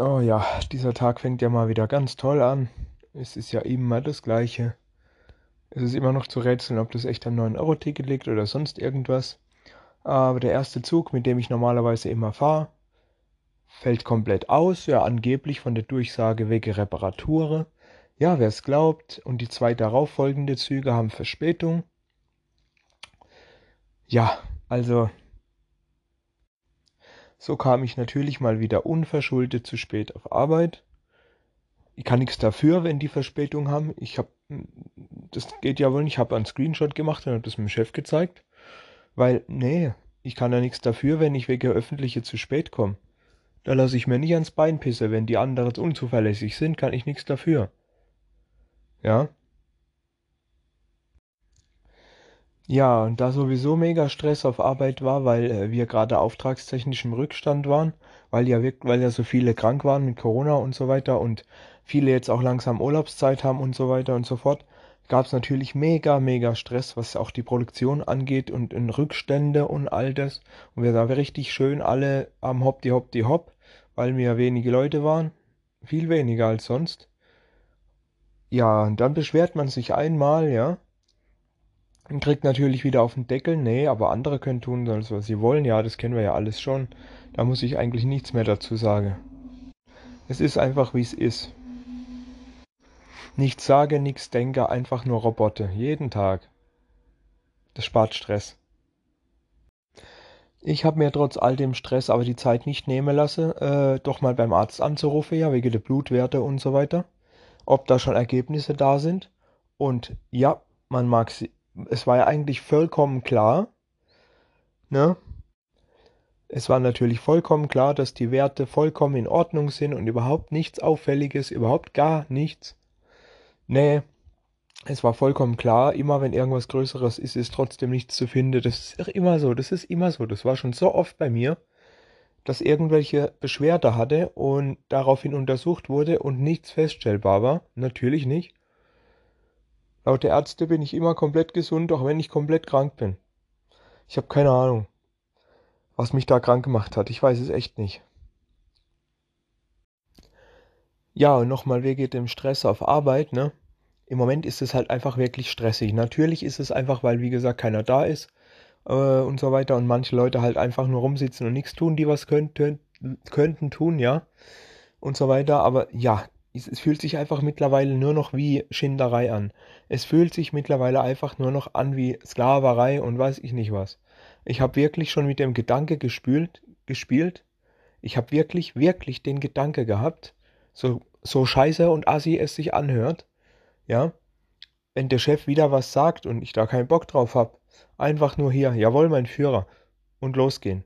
Oh ja, dieser Tag fängt ja mal wieder ganz toll an. Es ist ja immer das Gleiche. Es ist immer noch zu rätseln, ob das echt am 9-Euro-Ticket liegt oder sonst irgendwas. Aber der erste Zug, mit dem ich normalerweise immer fahre, fällt komplett aus. Ja, angeblich von der Durchsage wegen Reparatur. Ja, wer es glaubt. Und die zwei darauffolgenden Züge haben Verspätung. Ja, also so kam ich natürlich mal wieder unverschuldet zu spät auf Arbeit. Ich kann nichts dafür, wenn die Verspätung haben. Ich habe, das geht ja wohl nicht. Ich habe einen Screenshot gemacht und habe das meinem Chef gezeigt. Weil, nee, ich kann ja nichts dafür, wenn ich wegen öffentliche zu spät komme. Da lasse ich mir nicht ans Bein pisse. Wenn die anderen unzuverlässig sind, kann ich nichts dafür. Ja? Ja, und da sowieso mega Stress auf Arbeit war, weil äh, wir gerade auftragstechnisch im Rückstand waren, weil ja, weil ja so viele krank waren mit Corona und so weiter und viele jetzt auch langsam Urlaubszeit haben und so weiter und so fort, gab es natürlich mega, mega Stress, was auch die Produktion angeht und in Rückstände und all das. Und wir waren richtig schön alle am Hopp, die Hopp, die Hopp, weil wir wenige Leute waren. Viel weniger als sonst. Ja, und dann beschwert man sich einmal, ja kriegt natürlich wieder auf den Deckel. Nee, aber andere können tun, was sie wollen. Ja, das kennen wir ja alles schon. Da muss ich eigentlich nichts mehr dazu sagen. Es ist einfach, wie es ist. Nichts sage, nichts denke, einfach nur Roboter. Jeden Tag. Das spart Stress. Ich habe mir trotz all dem Stress aber die Zeit nicht nehmen lassen, äh, doch mal beim Arzt anzurufen, ja, wegen der Blutwerte und so weiter. Ob da schon Ergebnisse da sind. Und ja, man mag sie, es war ja eigentlich vollkommen klar, ne? Es war natürlich vollkommen klar, dass die Werte vollkommen in Ordnung sind und überhaupt nichts Auffälliges, überhaupt gar nichts. Nee, es war vollkommen klar, immer wenn irgendwas Größeres ist, ist trotzdem nichts zu finden. Das ist immer so, das ist immer so. Das war schon so oft bei mir, dass irgendwelche Beschwerde hatte und daraufhin untersucht wurde und nichts feststellbar war. Natürlich nicht. Laut der Ärzte bin ich immer komplett gesund, auch wenn ich komplett krank bin. Ich habe keine Ahnung, was mich da krank gemacht hat. Ich weiß es echt nicht. Ja, und nochmal wegen dem Stress auf Arbeit, ne? Im Moment ist es halt einfach wirklich stressig. Natürlich ist es einfach, weil, wie gesagt, keiner da ist äh, und so weiter und manche Leute halt einfach nur rumsitzen und nichts tun, die was könnten, könnten tun, ja, und so weiter. Aber ja, es fühlt sich einfach mittlerweile nur noch wie Schinderei an. Es fühlt sich mittlerweile einfach nur noch an wie Sklaverei und weiß ich nicht was. Ich habe wirklich schon mit dem Gedanke gespült, gespielt. Ich habe wirklich, wirklich den Gedanke gehabt, so, so scheiße und assi es sich anhört, ja, wenn der Chef wieder was sagt und ich da keinen Bock drauf hab, einfach nur hier, jawohl, mein Führer, und losgehen.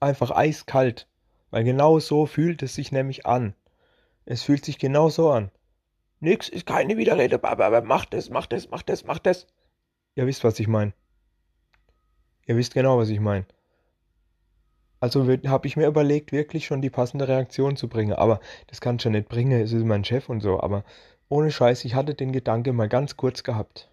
Einfach eiskalt, weil genau so fühlt es sich nämlich an. Es fühlt sich genau so an. Nix ist keine Widerrede, aber mach das, mach das, mach das, mach das. Ihr wisst, was ich meine. Ihr wisst genau, was ich meine. Also habe ich mir überlegt, wirklich schon die passende Reaktion zu bringen. Aber das kann ich ja nicht bringen, es ist mein Chef und so. Aber ohne Scheiß, ich hatte den Gedanke mal ganz kurz gehabt.